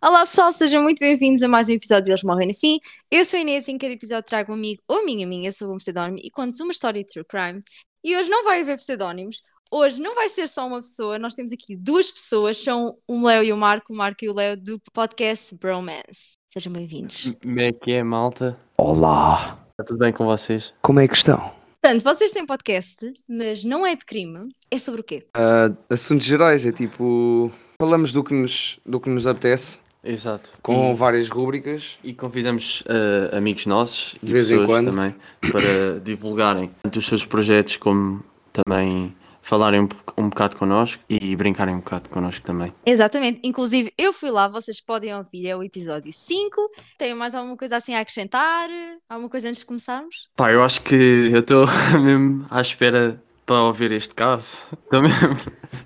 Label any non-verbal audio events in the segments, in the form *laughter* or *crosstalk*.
Olá pessoal, sejam muito bem-vindos a mais um episódio de Eles Morrem no Fim. Eu sou a Inês e em cada episódio trago um amigo ou amiga minha sobre um pseudónimo e conto uma história de true crime. E hoje não vai haver pseudónimos, hoje não vai ser só uma pessoa, nós temos aqui duas pessoas, são o Léo e o Marco, o Marco e o Léo do podcast Bromance. Sejam bem-vindos. Como é que é, malta? Olá, Está tudo bem com vocês? como é que estão? Portanto, vocês têm podcast, mas não é de crime, é sobre o quê? Ah, assuntos gerais, é tipo. Falamos do que nos, do que nos apetece, Exato. com várias rúbricas. E, e convidamos eh, amigos nossos e De vez em quando. também para *coughs* divulgarem tanto os seus projetos como também falarem um, um bocado connosco e brincarem um bocado connosco também. Exatamente, inclusive eu fui lá, vocês podem ouvir, é o episódio 5. Tem mais alguma coisa assim a acrescentar? Alguma coisa antes de começarmos? Pá, eu acho que eu estou *laughs* mesmo à espera para ouvir este caso. *laughs* Estou mesmo.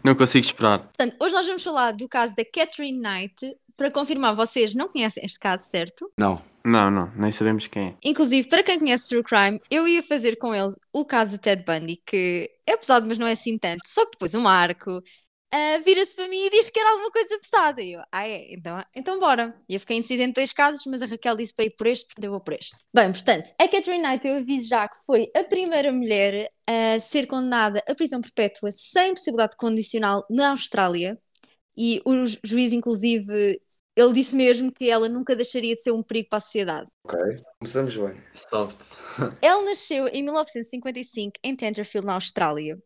Não consigo esperar. Portanto, hoje nós vamos falar do caso da Catherine Knight. Para confirmar, vocês não conhecem este caso, certo? Não. Não, não, nem sabemos quem é. Inclusive, para quem conhece True Crime, eu ia fazer com ele o caso de Ted Bundy, que é pesado, mas não é assim tanto. Só que depois o Marco ah, vira-se para mim e diz que era alguma coisa pesada. E eu, ah, é? Então, então bora. E eu fiquei indecisa entre dois casos, mas a Raquel disse para ir por este, portanto eu vou por este. Bem, portanto, a Catherine Knight, eu aviso já que foi a primeira mulher a ser condenada a prisão perpétua sem possibilidade condicional na Austrália. E o ju- juiz, inclusive, ele disse mesmo que ela nunca deixaria de ser um perigo para a sociedade. Ok. Começamos bem. Soft. *laughs* Ele nasceu em 1955 em Tenterfield, na Austrália.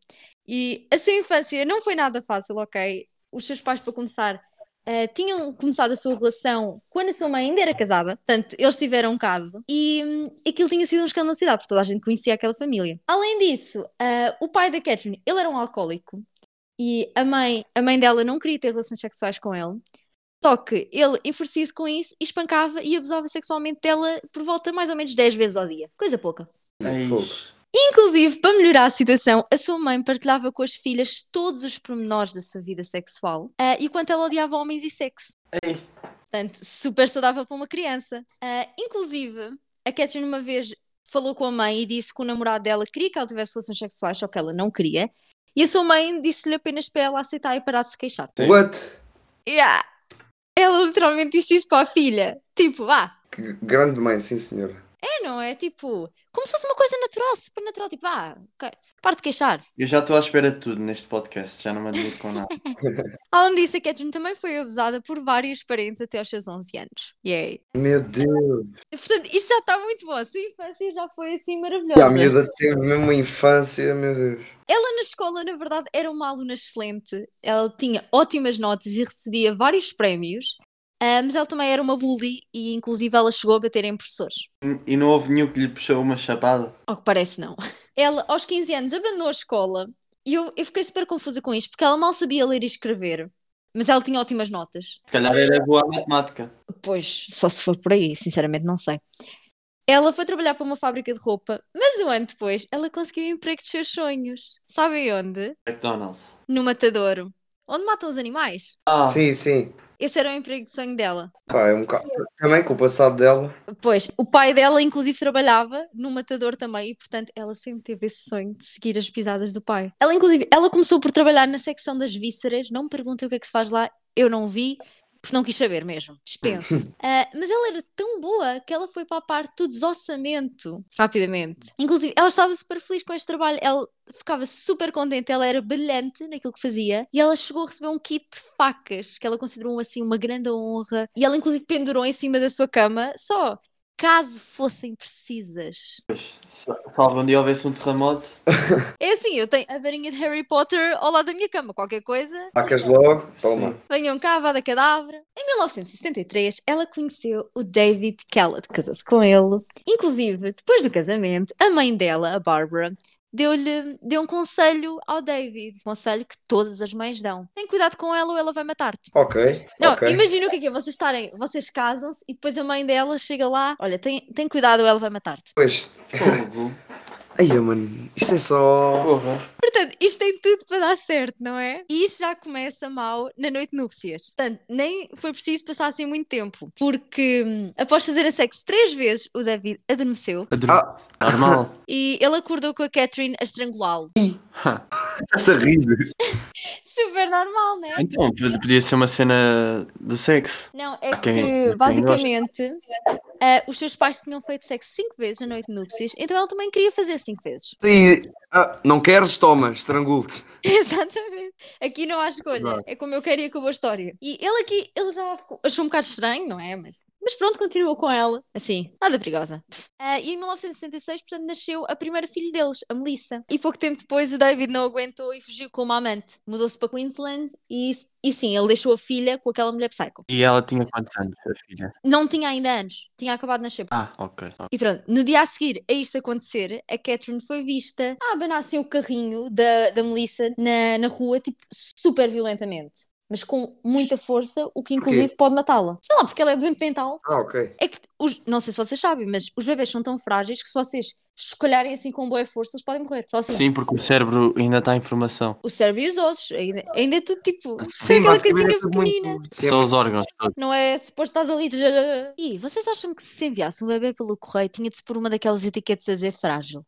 E a sua infância não foi nada fácil, ok? Os seus pais, para começar, eh, tinham começado a sua relação quando a sua mãe ainda era casada. Portanto, eles tiveram um caso. E hum, aquilo tinha sido um escândalo na cidade, porque toda a gente conhecia aquela família. Além disso, eh, o pai da Catherine, ele era um alcoólico. E a mãe, a mãe dela não queria ter relações sexuais com ele. Só que ele enfurecia-se com isso e espancava e abusava sexualmente dela por volta mais ou menos 10 vezes ao dia. Coisa pouca. Fogo. Inclusive, para melhorar a situação, a sua mãe partilhava com as filhas todos os pormenores da sua vida sexual ah, e o quanto ela odiava homens e sexo. Ei. Portanto, super saudável para uma criança. Ah, inclusive, a Catherine uma vez falou com a mãe e disse que o namorado dela queria que ela tivesse relações sexuais, só que ela não queria. E a sua mãe disse-lhe apenas para ela aceitar e parar de se queixar. Sim. What? Yeah. Ela literalmente disse isso para a filha. Tipo, ah, Que grande mãe, sim senhora. é, não é? Tipo, como se fosse uma coisa natural, super natural. Tipo, ah, ok, para de queixar. Eu já estou à espera de tudo neste podcast, já não me admiro com nada. *laughs* Além disso, a Catherine também foi abusada por vários parentes até aos seus 11 anos. Yay. Meu Deus. E, Portanto, isto já está muito bom. A sua infância já foi assim E a maravilhosa. miúda teve mesmo uma infância, meu Deus. Ela na escola, na verdade, era uma aluna excelente. Ela tinha ótimas notas e recebia vários prémios. Ah, mas ela também era uma bully e, inclusive, ela chegou a bater em professores. E não houve nenhum que lhe puxou uma chapada? Ao que parece, não. *laughs* Ela, aos 15 anos, abandonou a escola e eu, eu fiquei super confusa com isto, porque ela mal sabia ler e escrever, mas ela tinha ótimas notas. Se calhar era boa a matemática. Pois, só se for por aí, sinceramente não sei. Ela foi trabalhar para uma fábrica de roupa, mas um ano depois ela conseguiu o emprego dos seus sonhos. Sabem onde? McDonald's. No matadouro. Onde matam os animais. Ah, Sim, sim. Esse era o emprego de sonho dela. Pá, é um bocado. Também com o passado dela. Pois, o pai dela inclusive trabalhava no matador também e portanto ela sempre teve esse sonho de seguir as pisadas do pai. Ela inclusive, ela começou por trabalhar na secção das vísceras, não me perguntem o que é que se faz lá, eu não vi, porque não quis saber mesmo, dispenso. Ah, mas ela era tão boa que ela foi para a parte do desossamento rapidamente. Inclusive, ela estava super feliz com este trabalho, ela ficava super contente, ela era brilhante naquilo que fazia e ela chegou a receber um kit de facas que ela considerou assim uma grande honra e ela inclusive pendurou em cima da sua cama só caso fossem precisas. pois, algum dia houvesse um terremoto, *laughs* É assim, eu tenho a varinha de Harry Potter ao lado da minha cama, qualquer coisa, Facas logo. Toma. Sim. venham cá, vá da cadáver. Em 1973, ela conheceu o David Kellett, casou-se com ele. Inclusive, depois do casamento, a mãe dela, a Barbara, deu-lhe deu um conselho ao David. Um conselho que todas as mães dão. Tem cuidado com ela ou ela vai matar-te. Ok. Não, ok. imagina o que é que é, vocês estarem, vocês casam-se e depois a mãe dela chega lá, olha, tem, tem cuidado ou ela vai matar-te. Pois. fogo. Aí, mano. Isto é só. Porra. Portanto, isto tem tudo para dar certo, não é? E isto já começa mal na noite de núpcias. Portanto, nem foi preciso passar assim muito tempo, porque hum, após fazerem sexo três vezes, o David adormeceu Adormece. Normal. e ele acordou com a Catherine a estrangulá-lo. Estás a rir. Super normal, né? Então, pod- podia ser uma cena do sexo. Não, é quem- que basicamente ah, os seus pais tinham feito sexo cinco vezes na noite de núpcias, então ele também queria fazer cinco vezes. E, ah, não queres? Toma, estrangulo-te. *laughs* Exatamente. Aqui não há escolha. Exato. É como eu quero e acabou a história. E ele aqui, ele já achou um bocado estranho, não é? Mas, mas pronto, continuou com ela. Assim, nada perigosa. Ah, e em 1966, portanto, nasceu a primeira filha deles, a Melissa. E pouco tempo depois, o David não aguentou e fugiu com uma amante. Mudou-se para Queensland e, e sim, ele deixou a filha com aquela mulher psycho. E ela tinha quantos anos, a filha? Não tinha ainda anos, tinha acabado de nascer. Ah, ok. E pronto, no dia a seguir a isto acontecer, a Catherine foi vista a abanar assim o carrinho da, da Melissa na, na rua, tipo, super violentamente. Mas com muita força, o que inclusive pode matá-la. Sei lá, porque ela é doente mental. Ah, ok. É que, os, não sei se vocês sabem, mas os bebês são tão frágeis que se vocês escolherem assim com boa força, eles podem morrer. Só assim. Sim, porque o cérebro ainda está em formação. O cérebro e os ossos, ainda, ainda é tudo tipo. Sim, aquela casinha é muito- pequenina. Sim, Só os órgãos todos. Não é suposto estás ali. de- E vocês acham que se enviasse um bebê pelo correio tinha de se pôr uma daquelas etiquetas a dizer frágil?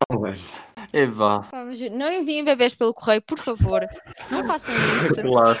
é. É mas não enviem bebés pelo correio, por favor. Não façam isso, Claro,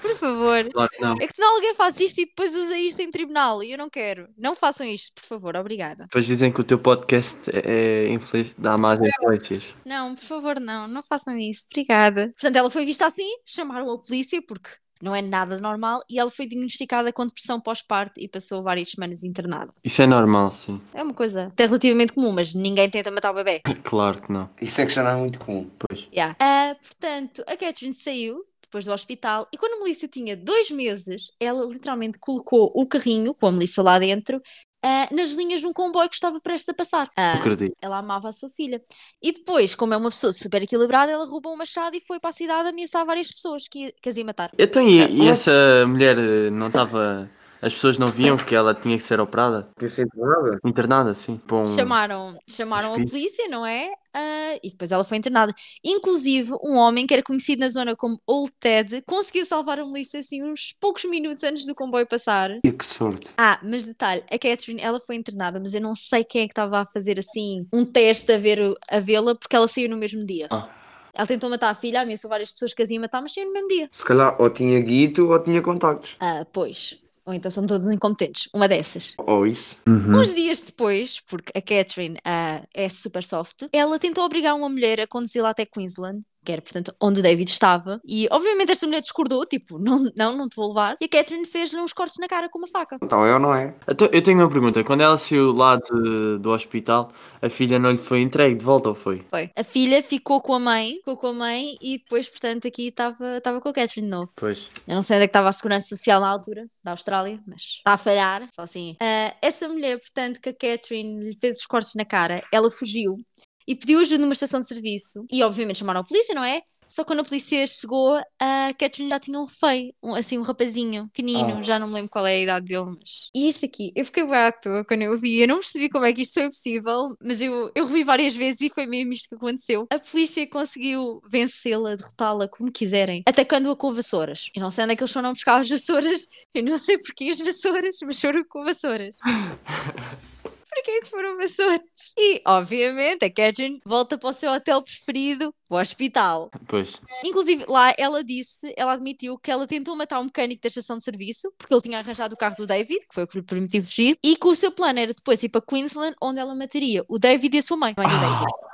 por favor. claro que não. É que senão alguém faz isto e depois usa isto em tribunal e eu não quero. Não façam isto, por favor, obrigada. Depois dizem que o teu podcast é, é infeliz, dá más influências. Não, por favor, não, não façam isso, obrigada. Portanto, ela foi vista assim, chamaram a polícia porque não é nada normal e ela foi diagnosticada com depressão pós-parto e passou várias semanas internada. Isso é normal, sim. É uma coisa até relativamente comum, mas ninguém tenta matar o bebê. Claro que não. Isso é que já não é muito comum. Pois. Yeah. Ah, portanto, a Catherine saiu depois do hospital e quando a Melissa tinha dois meses, ela literalmente colocou o carrinho com a Melissa lá dentro ah, nas linhas de um comboio que estava prestes a passar. Acredito. ela amava a sua filha. E depois, como é uma pessoa super equilibrada, ela roubou um machado e foi para a cidade ameaçar várias pessoas que, que as ia matar. Então, e, e essa mulher eh, não estava. As pessoas não viam que ela tinha que ser operada? Não sinto nada. Internada, sim. Bom, Chamaram, chamaram a polícia, não é? Ah, e depois ela foi internada. Inclusive, um homem que era conhecido na zona como Old Ted conseguiu salvar a Melissa assim uns poucos minutos antes do comboio passar. E que sorte. Ah, mas detalhe, a Catherine, ela foi internada, mas eu não sei quem é que estava a fazer assim um teste a ver a vê-la, porque ela saiu no mesmo dia. Ah. Ela tentou matar a filha, ameaçou várias pessoas que as ia matar, mas saiu no mesmo dia. Se calhar ou tinha guito ou tinha contactos. Ah, pois. Ou então são todos incompetentes. Uma dessas. Ou isso. Uhum. Uns dias depois, porque a Catherine ah, é super soft, ela tentou obrigar uma mulher a conduzi-la até Queensland, que era, portanto, onde o David estava. E, obviamente, esta mulher discordou, tipo, não, não, não te vou levar. E a Catherine fez-lhe uns cortes na cara com uma faca. Então é ou não é? Então, eu tenho uma pergunta. Quando ela saiu lá de- do hospital, a filha não lhe foi entregue de volta ou foi? Foi. A filha ficou com a mãe, ficou com a mãe e depois, portanto, aqui estava estava com a Catherine de novo. Pois. Eu não sei onde é que estava a segurança social na altura, da Austrália, mas está a falhar, só assim. Ah, esta mulher, portanto, que a Catherine lhe fez os cortes na cara, ela fugiu e pediu ajuda numa estação de serviço e, obviamente, chamaram a polícia, não é? Só que quando a polícia chegou, a Catherine já tinha um feio, um, assim, um rapazinho, pequenino, Ah. já não me lembro qual é a idade dele, mas... E isto aqui, eu fiquei bem à toa quando eu vi, eu não percebi como é que isto foi possível, mas eu, eu revi várias vezes e foi mesmo isto que aconteceu. A polícia conseguiu vencê-la, derrotá-la, como quiserem, atacando-a com vassouras. Eu não sei onde é que eles foram buscar as vassouras, eu não sei porquê as vassouras, mas foram com vassouras. *laughs* Porquê que foram vassouras? E, obviamente, a Catherine volta para o seu hotel preferido, o hospital. Pois. Inclusive, lá ela disse, ela admitiu que ela tentou matar um mecânico da estação de serviço, porque ele tinha arranjado o carro do David, que foi o que lhe permitiu fugir, e que o seu plano era depois ir para Queensland, onde ela mataria o David e a sua mãe, a mãe do David.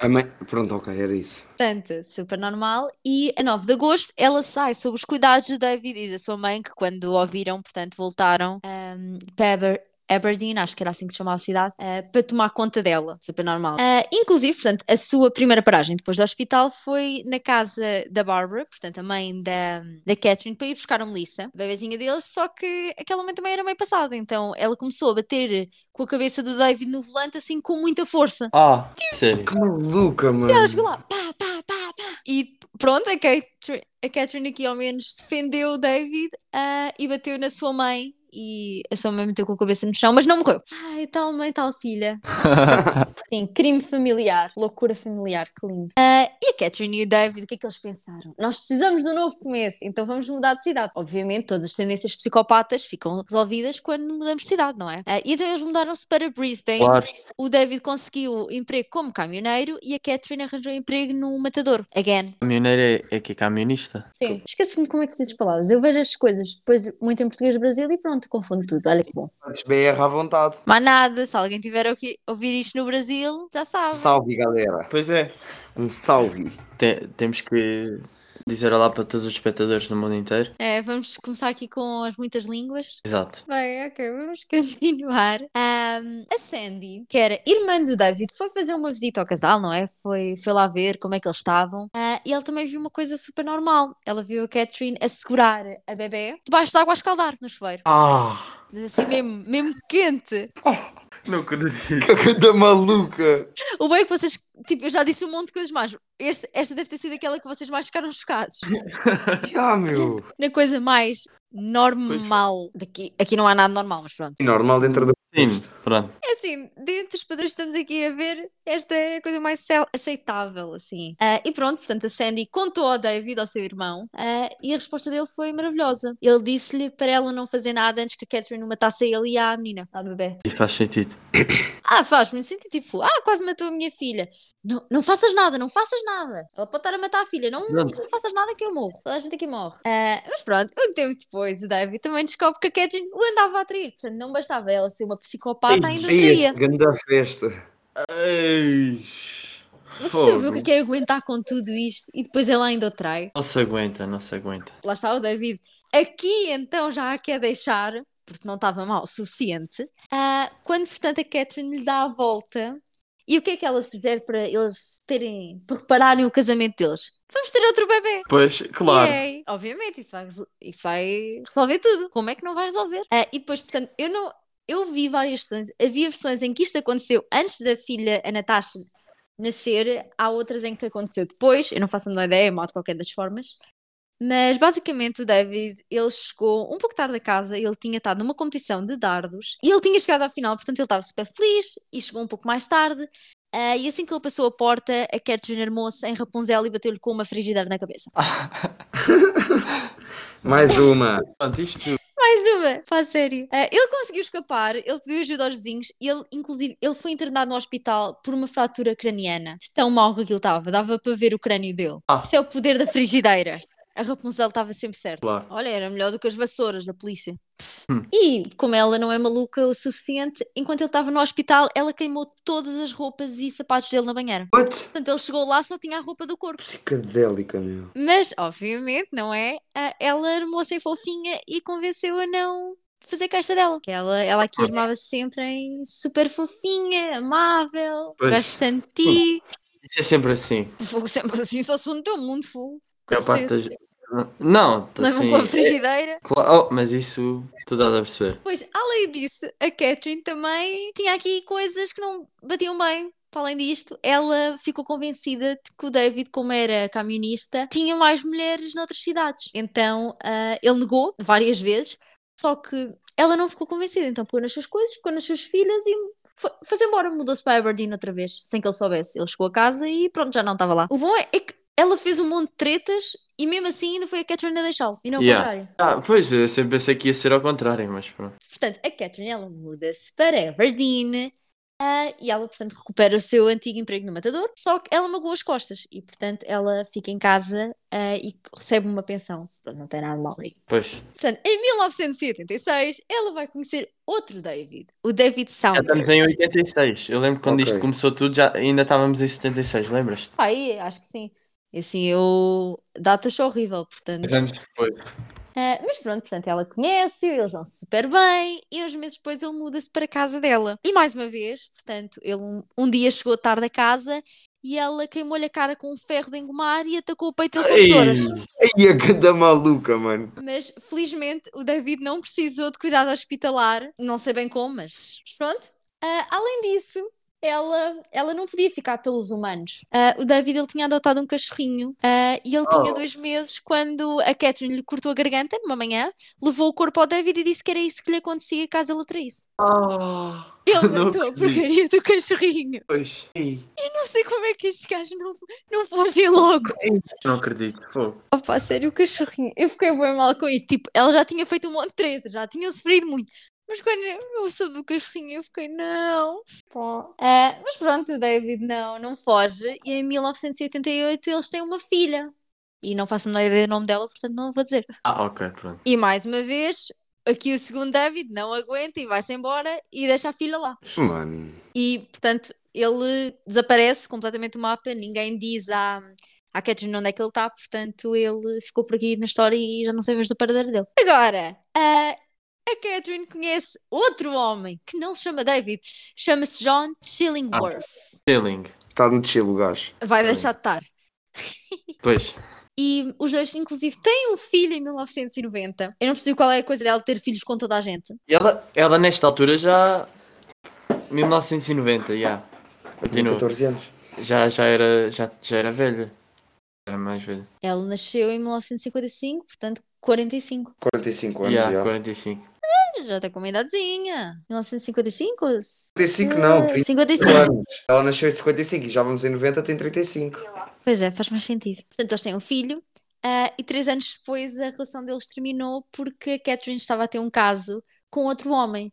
A mãe... Pronto, ok, era isso. Portanto, super normal. E a 9 de agosto ela sai sob os cuidados do David e da sua mãe, que quando o ouviram, portanto, voltaram ahm, para Aberdeen, acho que era assim que se chamava a cidade, ah, para tomar conta dela. Super normal. Ah, inclusive, portanto, a sua primeira paragem depois do hospital foi na casa da Barbara, portanto, a mãe da, da Catherine, para ir buscar a Melissa, a bebezinha deles, só que aquela mãe também era meio passada, então ela começou a bater com a cabeça do David no volante, assim, com muita força. Ah, sério. Que maluca, mano. Ela chegou lá, pá, pá, pá, pá. E pronto, a Catherine, a Catherine aqui ao menos defendeu o David ah, e bateu na sua mãe e a sua mãe meteu com a cabeça no chão, mas não morreu. Ai, tal mãe, tal filha. *laughs* Sim, crime familiar, loucura familiar, que lindo. Ah, e a Catherine e o David, o que é que eles pensaram? Nós precisamos de um novo começo, então vamos mudar de cidade. Obviamente, todas as tendências psicopatas ficam resolvidas quando mudamos de cidade, não é? Ah, e então eles mudaram-se para Brisbane. Claro. O David conseguiu emprego como caminhoneiro e a Catherine arranjou emprego no matador. Again. Caminhoneiro é, é que é camionista? Sim. Esqueço-me como é que se diz as palavras. Eu vejo as coisas depois muito em português do Brasil e pronto, confundo tudo. Olha que bom. Antes BR à vontade. Mas nada, se alguém tiver a ouvi- ouvir isto no Brasil, já sabe. Salve, galera. Pois é. Um salve. Te- temos que dizer olá para todos os espectadores no mundo inteiro. É, vamos começar aqui com as muitas línguas. Exato. Bem, ok, vamos *laughs* continuar. Ahm, a Sandy, que era irmã do David, foi fazer uma visita ao casal, não é? Foi, foi lá ver como é que eles estavam. Ah, e ela também viu uma coisa super normal. Ela viu a Catherine a segurar a bebê debaixo de água a escaldar no chuveiro. Ah! Mas assim mesmo, mesmo quente. Não acredito. Que coisa maluca. O bem é que vocês, tipo, eu já disse um monte de coisas mais. Este, esta deve ter sido aquela que vocês mais ficaram chocados. *laughs* Ah, meu. Na coisa mais normal daqui. Aqui não há nada normal, mas pronto. Normal dentro do. Sim, pronto. É assim, dentre os padrões que estamos aqui a ver, esta é a coisa mais aceitável, assim. Ah, e pronto, portanto, a Sandy contou ao David, ao seu irmão, ah, e a resposta dele foi maravilhosa. Ele disse-lhe para ela não fazer nada antes que a Catherine o matasse a ele e à menina, à bebê. Isso faz sentido. Ah, faz-me sentir tipo, ah, quase matou a minha filha. Não, não faças nada, não faças nada. Ela pode estar a matar a filha, não, não Pronto. faças nada que eu morro. Toda a gente aqui morre. Ah, mas pronto, um tempo depois, o David também descobre que a Catherine o andava a atrair. Portanto, não bastava ela ser uma psicopata, ainda traía. grande festa. Ei, Vocês já que é que é aguentar com tudo isto e depois ele ainda o trai? Não se aguenta, não se aguenta. Lá está o David. Aqui então já a quer deixar, porque não estava mal o suficiente. Ah, quando, portanto, a Catherine lhe dá a volta. E o que é que ela sugere para eles terem, prepararem o casamento deles? Vamos ter outro bebê. Pois, claro. Yay. Obviamente, isso vai, isso vai resolver tudo. Como é que não vai resolver? Ah, e depois, portanto, eu não. Eu vi várias versões. Havia versões em que isto aconteceu antes da filha, a Natasha, nascer. Há outras em que aconteceu depois. Eu não faço a menor ideia, mal de qualquer das formas. Mas basicamente o David, ele chegou um pouco tarde a casa, ele tinha estado numa competição de dardos e ele tinha chegado à final, portanto ele estava super feliz e chegou um pouco mais tarde. ah, e assim que ele passou a porta, a Catherine armou-se em Rapunzel e bateu-lhe com uma frigideira na cabeça. *laughs* Mais uma. Pronto, isto. Mais uma, faz sério. Ah, ele conseguiu escapar, ele pediu ajuda aos vizinhos e ele, inclusive, ele foi internado no hospital por uma fratura craniana. De Tão mal que aquilo estava, dava para ver o crânio dele. Ah. Isso é o poder da frigideira. A Rapunzel estava sempre certa. Claro. Olha, era melhor do que as vassouras da polícia. Hum. E como ela não é maluca o suficiente, enquanto ele estava no hospital, ela queimou todas as roupas e sapatos dele na banheira. What? Portanto, ele chegou lá só tinha a roupa do corpo. Psicadélica, meu. Mas, obviamente, não é? Ah, Ela armou-se em fofinha e convenceu a não fazer caixa dela. Que ela, ela aqui armava-se sempre em super fofinha, amável, Pois. de ti. Isso é sempre assim. Fogo sempre assim, só se no teu mundo, fogo. Parte das- Não, tá Levam assim. com a frigideira. Claro, oh, mas isso tu dás a perceber. Pois, além disso, a Catherine também tinha aqui coisas que não batiam bem. Para além disto, ela ficou convencida de que o David, como era camionista, tinha mais mulheres noutras cidades. Então, ah, ele negou várias vezes, só que ela não ficou convencida. Então, pôs nas suas coisas, ficou nas suas filhas e foi- embora. Mudou-se para Aberdeen outra vez, sem que ele soubesse. Ele chegou a casa e pronto, já não estava lá. O bom é, é que ela fez um monte de tretas e mesmo assim ainda foi a Catherine a deixá-lo. E não o Yeah. contrário. Ah, pois, eu sempre pensei que ia ser ao contrário, mas pronto. Portanto, a Catherine ela muda-se para Aberdeen ah, e ela, portanto, recupera o seu antigo emprego no matador, só que ela magoa as costas e, portanto, ela fica em casa ah, e recebe uma pensão. Pronto, não tem nada mal aí. Pois. Portanto, em 1986, ela vai conhecer outro David, o David Já Saunders. estamos em 86. Eu lembro quando Ok. isto começou tudo, já ainda estávamos em 76, lembras-te? Pai, acho que sim. E assim, eu. Datas horrível, portanto. Anos depois. Ah, mas pronto, portanto, ela conhece, eles vão super bem, e uns meses depois ele muda-se para a casa dela. E mais uma vez, portanto, ele um, um dia chegou tarde a casa e ela queimou-lhe a cara com um ferro de engomar e atacou o peito dele com tesouras. Ei, a ganda maluca, mano. Mas felizmente o David não precisou de cuidado hospitalar, não sei bem como, mas pronto. Ah, além disso, ela, ela não podia ficar pelos humanos. Ah, o David ele tinha adotado um cachorrinho ah, e ele tinha Oh. dois meses quando a Catherine lhe cortou a garganta numa manhã, levou o corpo ao David e disse que era isso que lhe acontecia caso ele o traísse. Oh, Ele *laughs* matou a porcaria do cachorrinho. pois. Ei, Eu não sei como é que estes gajos não, não fogem logo. não acredito. Fogo. Opa, sério, o cachorrinho. Eu fiquei bem mal com isso. Tipo, ela já tinha feito um monte de treta, já tinha sofrido muito. Mas quando eu soube do cachorrinho, eu fiquei, não. Ah, mas pronto, o David não, não foge. E em 1988 eles têm uma filha. E não faço a menor ideia do nome dela, portanto não vou dizer. Ah, ok, pronto. E mais uma vez, aqui o segundo David não aguenta e vai-se embora e deixa a filha lá. Mano. E, portanto, ele desaparece completamente do mapa, ninguém diz à, à Catherine onde é que ele está, portanto, ele ficou por aqui na história e já não sei mais do paradeiro dele. Agora, a, a Catherine conhece outro homem que não se chama David, chama-se John Chillingworth. Chilling. Está no chill o gajo. Vai deixar de estar. Pois. *laughs* E os dois, inclusive, têm um filho em 1990. Eu não percebi qual é a coisa dela ter filhos com toda a gente. E ela, ela nesta altura já. 1990, já. Continua. 14 anos. Já, já, era, já, já era velha. Era mais velha. Ela nasceu em 1955, portanto, 45. 45 anos, Já, já. 45. Já está com uma idadezinha. 1955? 55 não, 35 55. anos. Ela nasceu em 55 e já vamos em 90, tem 35. Pois é, faz mais sentido. Portanto, eles têm um filho. ah, e três anos depois a relação deles terminou porque a Catherine estava a ter um caso com outro homem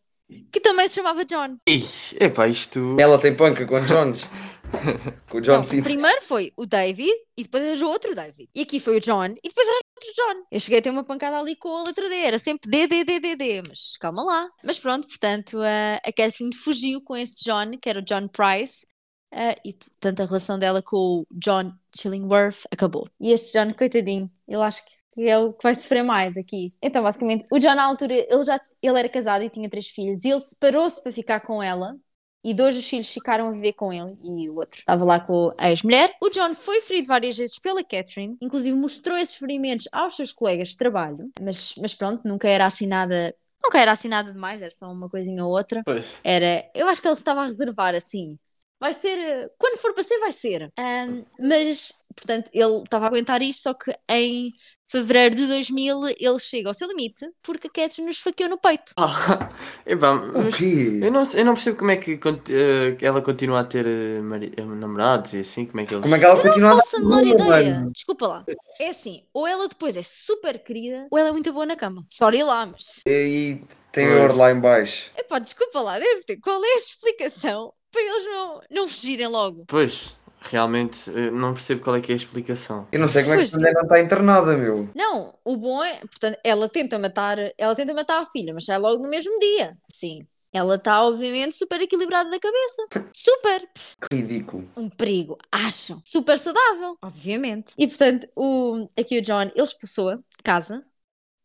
que também se chamava John. Ih, epá, isto. Ela tem panca com o Jones. *laughs* com o John Não, primeiro foi o David e depois arranjou outro David. E aqui foi o John e depois arranjou outro John. Eu cheguei a ter uma pancada ali com a letra D, era sempre D, D, D, D, D, mas calma lá. Mas pronto, portanto, a, a Catherine fugiu com esse John, que era o John Price, ah, e portanto a relação dela com o John Chillingworth acabou. E esse John, coitadinho, ele acho que é o que vai sofrer mais aqui. Então, basicamente, o John na altura, ele já ele era casado e tinha três filhos, e ele separou-se para ficar com ela. E dois dos filhos ficaram a viver com ele e o outro estava lá com a ex-mulher. O John foi ferido várias vezes pela Catherine, inclusive mostrou esses ferimentos aos seus colegas de trabalho, mas, mas pronto, nunca era assim nada. Nunca era assim nada demais, era só uma coisinha ou outra. Pois. Era, eu acho que ele se estava a reservar assim. Vai ser, quando for para ser, vai ser. Ahm, mas, portanto, ele estava a aguentar isto, só que em fevereiro de 2000 ele chega ao seu limite porque a Catherine nos esfaqueou no peito. Ah, *laughs* epá, O quê? eu não, eu não percebo como é que eh, ela continua a ter mari- eh, namorados e assim, como é que eles. Como é que ela continua a Não faço a menor ideia. mano. Desculpa lá. É assim, ou ela depois é super querida, ou ela é muito boa na cama. Sorry lá, mas. E tem Pois. ouro lá em baixo. Epá, desculpa lá, deve ter. Qual é a explicação para eles não, não fugirem logo? Pois, realmente eh, não percebo qual é que é a explicação. Eu não sei como é que Pois. a mulher não está internada, meu. Não, o bom é, portanto, ela tenta matar, ela tenta matar a filha, mas sai logo no mesmo dia. Sim. Ela está, obviamente, super equilibrada da cabeça. Super. Ridículo. Um perigo, acham. Super saudável, obviamente. E portanto, o, aqui o John, ele expulsou-a de casa,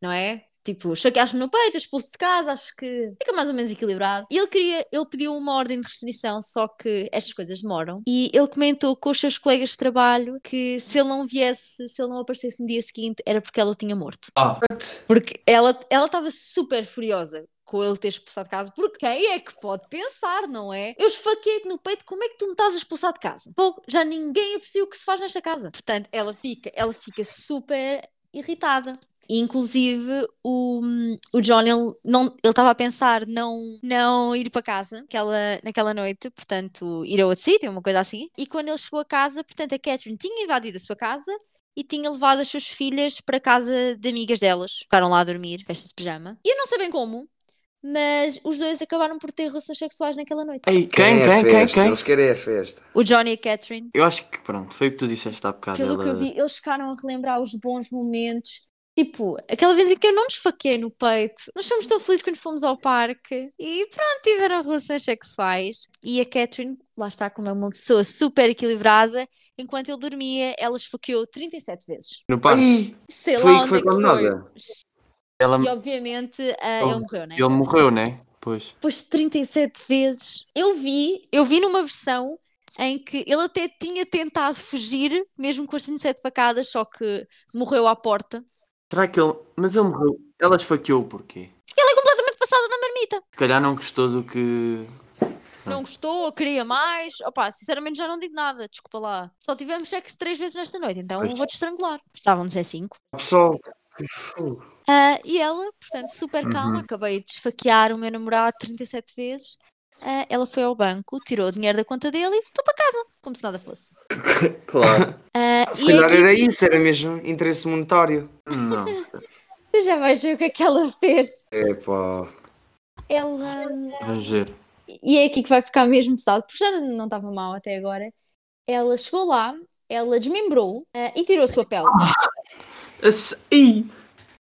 não é? Tipo, chaqueaste-me no peito, expulso de casa, acho que fica mais ou menos equilibrado. E ele queria, ele pediu uma ordem de restrição, só que estas coisas demoram. E ele comentou com os seus colegas de trabalho que se ele não viesse, se ele não aparecesse no dia seguinte, era porque ela o tinha morto. Ah, Porque ela ela estava super furiosa com ele ter expulsado de casa. Porque quem é que pode pensar, não é? Eu esfaquei-te no peito, como é que tu me estás a expulsar de casa? Pô, já ninguém aprecia o que se faz nesta casa. Portanto, ela fica, ela fica super irritada. E, inclusive, o, o John, ele estava a pensar não, não ir para casa aquela, naquela noite, portanto, ir a outro sítio, uma coisa assim. E quando ele chegou a casa, portanto, a Catherine tinha invadido a sua casa e tinha levado as suas filhas para casa de amigas delas. Ficaram lá a dormir, festa de pijama. E eu não sei bem como, mas os dois acabaram por ter relações sexuais naquela noite. ei, quem, a quem, quem, festa, quem? Eles querem a festa. O John e a Catherine, Eu acho que pronto, foi o que tu disseste há bocado. pelo que eu ela- vi, eles ficaram a relembrar os bons momentos. Tipo, aquela vez em que eu não nos faquei no peito, nós fomos tão felizes quando fomos ao parque e pronto, tiveram relações sexuais. E a Catherine, lá está, como é uma pessoa super equilibrada, enquanto ele dormia, ela esfaqueou 37 vezes. No parque. Sei Foi lá que onde foi é que foi. Ela, E obviamente ah, Ele- ele morreu, né? ele morreu, né? Pois. Depois de 37 vezes. Eu vi, eu vi numa versão em que ele até tinha tentado fugir, mesmo com as 37 facadas, só que morreu à porta. Será que ele. Mas ele morreu. Ela esfaqueou porquê? Ela é completamente passada na marmita. Se calhar não gostou do que. não gostou, queria mais. Opa, sinceramente já não digo nada, desculpa lá. Só tivemos sexo três vezes nesta noite, então Pois. vou-te estrangular. Estavam-nos é cinco. Pessoal, Ah, e ela, portanto, super calma, Uhum. acabei de esfaquear o meu namorado 37 vezes. Ah, ela foi ao banco, tirou o dinheiro da conta dele e voltou para casa, como se nada fosse. *laughs* Claro. Ah, se calhar era isso, era mesmo interesse monetário. Não. *laughs* você já vais ver o que é que ela fez. É pá. Ela. Vamos ver. E é aqui que vai ficar mesmo pesado, porque já não estava mal até agora. Ela chegou lá, ela desmembrou ah, e tirou a sua pele. *laughs* Esse- Ih!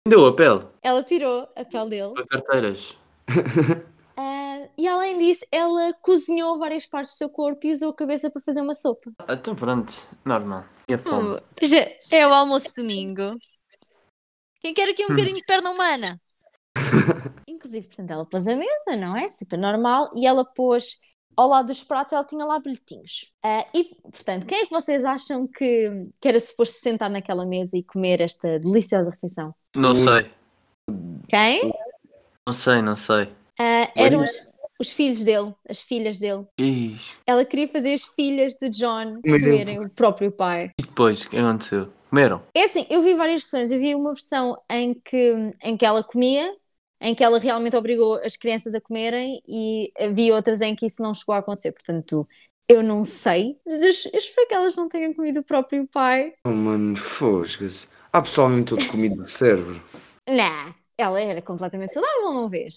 Deu a pele. Ela tirou a pele dele. Para carteiras. *laughs* ah, e além disso, ela cozinhou várias partes do seu corpo e usou a cabeça para fazer uma sopa. Então pronto. Normal. Tinha fome. Pois é, é o almoço de domingo. Quem quer aqui um *laughs* bocadinho de perna humana? *laughs* Inclusive, portanto, ela pôs a mesa, não é? Super normal. E ela pôs ao lado dos pratos, ela tinha lá bilhetinhos. Ah, e, portanto, quem é que vocês acham que, que era suposto sentar naquela mesa e comer esta deliciosa refeição? Não sei. Quem? Não sei, não sei. Ah, eram os, os filhos dele, as filhas dele. Ih. Ela queria fazer as filhas de John Meu Deus. comerem o próprio pai. E depois, o que aconteceu? Comeram? É assim, eu vi várias versões. Eu vi uma versão em que, em que ela comia, em que ela realmente obrigou as crianças a comerem, e vi outras em que isso não chegou a acontecer. Portanto, eu não sei, mas eu, eu espero que elas não tenham comido o próprio pai. Oh, mano, fosga-se. Há pessoal mesmo todo comido de cérebro. Não, ela era completamente saudável, não vês?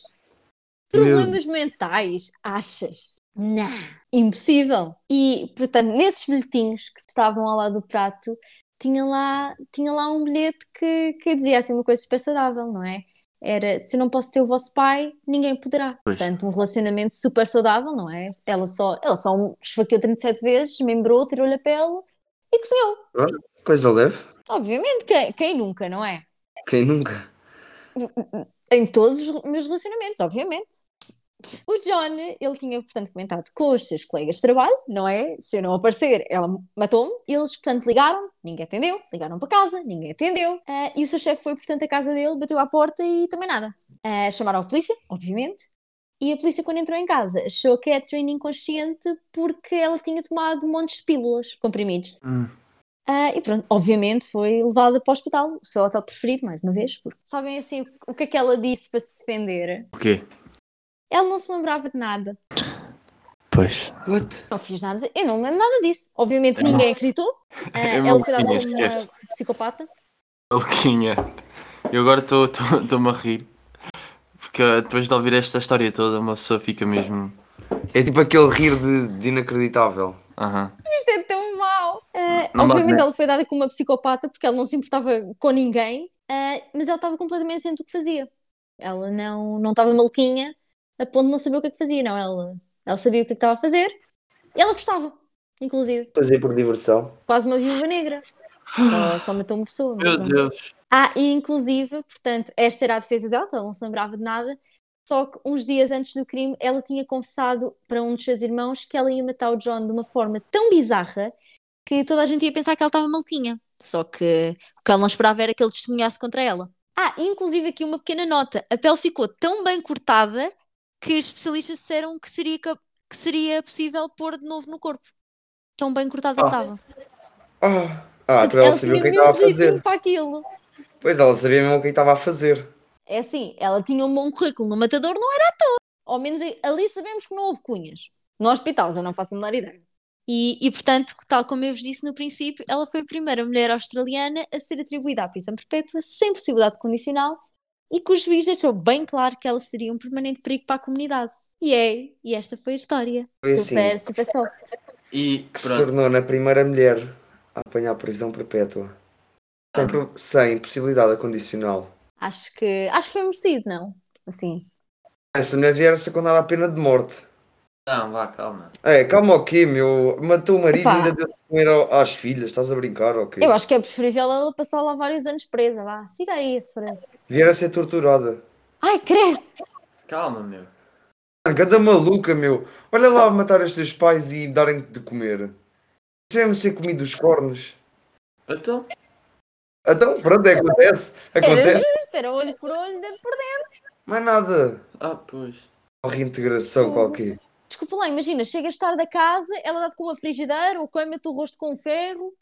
Meu- Problemas mentais, achas? Não, impossível. E, portanto, nesses bilhetinhos que estavam ao lado do prato, tinha lá, tinha lá um bilhete que, que dizia assim uma coisa super saudável, não é? Era, se eu não posso ter o vosso pai, ninguém poderá. Pois. Portanto, um relacionamento super saudável, não é? Ela só, ela só esfaqueou 37 vezes, membrou, tirou-lhe a pele e cozinhou. Coisa leve. Obviamente, quem, quem nunca, não é? Quem nunca? Em todos os meus relacionamentos, obviamente. O John, ele tinha, portanto, comentado com os seus colegas de trabalho, não é? Se eu não aparecer, ela matou-me. Eles, portanto, ligaram, ninguém atendeu. Ligaram para casa, ninguém atendeu. Ah, e o seu chefe foi, portanto, à casa dele, bateu à porta e também nada. Ah, chamaram a polícia, obviamente. E a polícia, quando entrou em casa, achou a Catherine inconsciente porque ela tinha tomado montes de pílulas, comprimidos. Hum. Ah, e pronto, obviamente foi levada para o hospital, o seu hotel preferido, mais uma vez, porque sabem assim o- que é que ela disse para se defender? O quê? Ela não se lembrava de nada. Pois. What? Não fiz nada, eu não me lembro nada disso. Obviamente É ninguém acreditou. *laughs* Ah, É ela foi dada como uma psicopata. Maluquinha. Eu agora estou-me a rir. Porque depois de ouvir esta história toda, uma pessoa fica mesmo. É tipo aquele rir de, de inacreditável. Aham. Isto é tão Não obviamente ela foi dada como uma psicopata porque ela não se importava com ninguém, ah, mas ela estava completamente ciente do que fazia. Ela não não estava maluquinha a ponto de não saber o que é que fazia, não. Ela, ela sabia o que é que estava a fazer. E ela gostava, inclusive. Fazer por diversão. Quase uma viúva negra. Só, só matou uma pessoa. Meu pronto. Deus. Ah, e inclusive, portanto, esta era a defesa dela, que ela não se lembrava de nada. Só que uns dias antes do crime, ela tinha confessado para um dos seus irmãos que ela ia matar o John de uma forma tão bizarra que toda a gente ia pensar que ela estava maluquinha. Só que o que ela não esperava era que ele testemunhasse contra ela. Ah, inclusive aqui uma pequena nota: a pele ficou tão bem cortada que especialistas disseram que seria, que seria possível pôr de novo no corpo. Tão bem cortada que Ah. estava. Ah, ah então ela sabia o que é estava a fazer. para aquilo. Pois ela sabia mesmo o que é que estava a fazer. É assim, ela tinha um bom currículo no Matador, não era à toa. Ao menos ali sabemos que não houve cunhas. No hospital, já não faço a menor ideia. E, e, portanto, tal como eu vos disse no princípio, ela foi a primeira mulher australiana a ser atribuída à prisão perpétua sem possibilidade condicional e cujo juiz deixou bem claro que ela seria um permanente perigo para a comunidade. E é, e esta foi a história. Foi assim Super, super soft. E que se tornou na primeira mulher a apanhar prisão perpétua. Sem, sem possibilidade condicional. Acho que, acho que foi merecido, não? Assim. Essa mulher devia ser condenada à pena de morte. Não, vá, calma. É, calma o quê, meu? Matou o marido Epá. e ainda deu de comer às filhas. Estás a brincar ou quê? Eu acho que é preferível ela passar lá vários anos presa, vá. Fica aí, esse sofrer. Devia ser torturada. Ai, credo! Calma, meu. Cada maluca, meu. Olha lá matar os teus pais e darem-te de comer. Isso é ser comido os cornos. Então? Então, pronto, é, acontece. Era Acontece. justo, era olho por olho, dente por dente. Mais nada. Ah, pois. Uma reintegração qualquer. Desculpa lá, imagina, chegas tarde a casa, ela dá-te com uma frigideira ou queima-te o rosto com um ferro.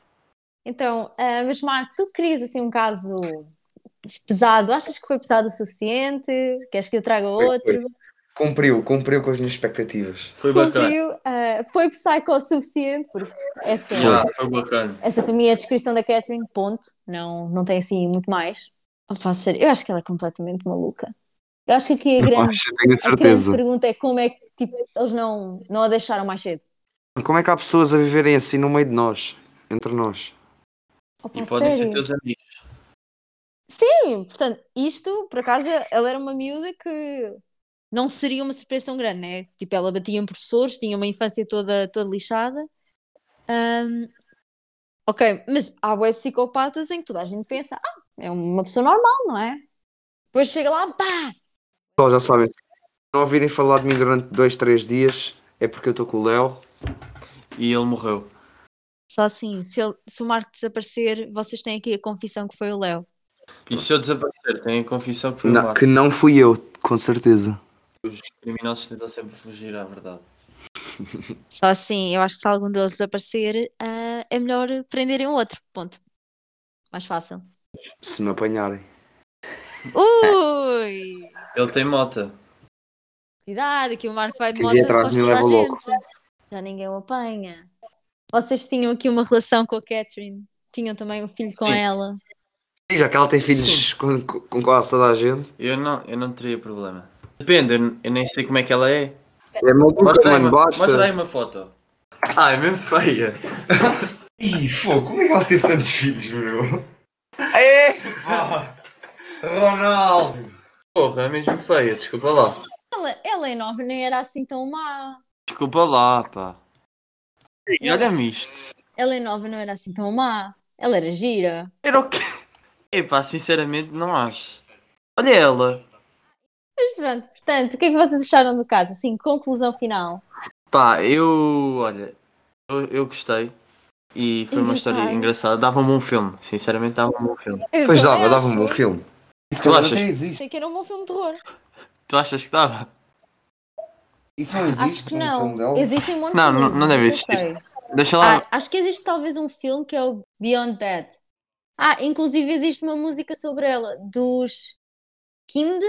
Então, ah, mas Marco, tu querias assim um caso pesado? Achas que foi pesado o suficiente? Queres que eu traga Foi, outro? Cumpriu, cumpriu com as minhas expectativas. Foi bacana. Cumpriu? Ah, foi psycho o suficiente? Porque essa, Já, foi bacana. essa para mim é a descrição da Catherine, ponto. Não, não tem assim muito mais. Eu acho que ela é completamente maluca. Eu acho que aqui a grande, acho, a grande pergunta é como é que tipo, eles não, não a deixaram mais cedo. Como é que há pessoas a viverem assim no meio de nós? Entre nós? Opa, E podem ser sério? teus amigos. Sim, portanto, isto, por acaso, ela era uma miúda que não seria uma surpresa tão grande, né? Tipo, ela batia em professores, tinha uma infância toda, toda lixada. Ahm, ok, mas há web psicopatas em que toda a gente pensa, ah, é uma pessoa normal, não é? Depois chega lá, pá! Pessoal, já sabem. Se não ouvirem falar de mim durante dois, três dias, é porque eu estou com o Léo. E ele morreu. Só assim, se, ele- se o Marco desaparecer, vocês têm aqui a confissão que foi o Léo. E se eu desaparecer, tem a confissão que foi o Não, Marco. que não fui eu, com certeza. Os criminosos tentam sempre fugir à verdade. *laughs* Só assim, eu acho que se algum deles desaparecer, ah, é melhor prenderem o outro. Ponto. Mais fácil. Se me apanharem. Ui! Ele tem mota. Cuidado, que o Marco vai de moto atrás de mim leva louco. gente. Já ninguém o apanha. Vocês tinham aqui uma relação com a Catherine. Tinham também um filho com Sim. ela. E já que ela tem filhos com, com quase toda a gente. Eu não, eu não teria problema. Depende, eu, eu nem sei como é que ela é. É maluca, Mostra aí, uma, basta. mostra aí uma foto. Ah, é mesmo feia. Ih, fogo, como é que ela teve tantos filhos, meu? É. Ronaldo. Porra, é mesmo feia, desculpa lá. Ela, ela é nova, nem era assim tão má. Desculpa lá, pá. E olha-me isto. Ela é nova, não era assim tão má. Ela era gira. Era o quê? Epá, sinceramente não acho. Olha ela. Mas pronto, portanto, o que é que vocês acharam do caso? Assim, conclusão final. Pá, eu. Olha, eu, eu gostei. E foi uma história Engraçado. engraçada. Dava um bom filme. Sinceramente, dava um bom filme. Eu Pois também dava, dava um bom filme. Isso Tu achas? até existe. Sei que era um bom filme de terror. Tu achas que dava? Isso não existe. Acho que um não. dela? Existem um monte Não, de não- não deve existir. Deixa lá. Ah, acho que existe talvez um filme que é o Beyond Bad. Ah, inclusive existe uma música sobre ela, dos Kind,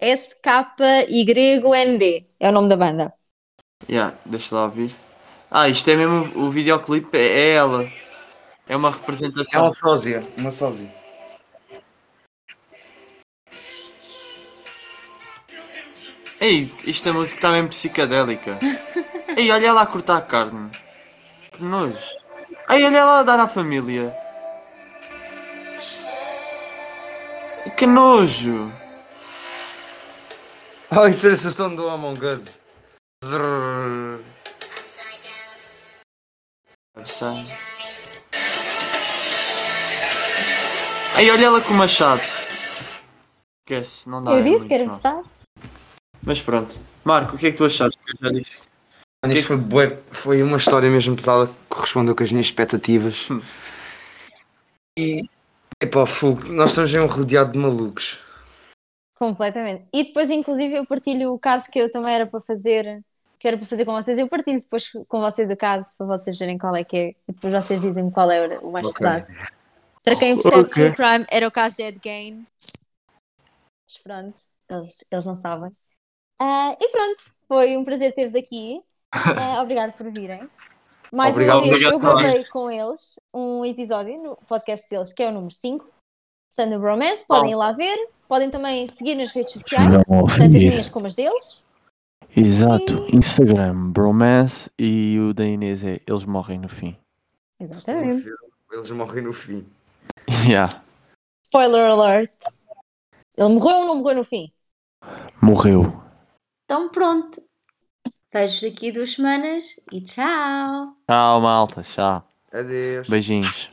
S-K-Y-N-D. É o nome da banda. Yeah, deixa lá ouvir. Ah, isto é mesmo o videoclipe, é, é ela. É uma É representação. uma sósia, uma sósia. Ei, isto é música está mesmo psicadélica. Ei, olha ela a cortar a carne. Que nojo. Ei, olha ela a dar à família. Que nojo. Oh, isso parece o som do Among Us. Ei, olha ela com o machado. Esquece, não dá. Eu é disse que era gostar. Mas pronto. Marco, o que é que tu achaste? Eu já disse. Mano, isto foi, bué- foi uma história mesmo pesada que correspondeu com as minhas expectativas. Hum. E. Epá, fogo, nós estamos mesmo rodeados de malucos. Completamente. E depois, inclusive, eu partilho o caso que eu também era para fazer, que era para fazer com vocês. Eu partilho depois com vocês o caso, para vocês verem qual é que é. E depois vocês dizem qual é o mais Ok. pesado. Para quem percebe Ok. True Crime, era o caso de Ed Gain. Mas pronto, eles, eles não sabem. Ah, e pronto, foi um prazer ter-vos aqui. *laughs* Ah, obrigado por virem. Mais Obrigado, uma vez, obrigado eu gravei com eles um episódio no podcast deles, que é o número 5, Thunder Romance. Podem ir lá ver. Podem também seguir nas redes sociais, Não tanto as minhas como as deles. Exato. Instagram, Bromance e o da Inês é Eles Morrem no Fim. Exatamente. Eles morrem no fim. *laughs* Yeah. Spoiler alert. Ele morreu ou não morreu no fim? Morreu. Então pronto. Vejo daqui duas semanas e tchau. Tchau, malta. Tchau. Adeus. Beijinhos.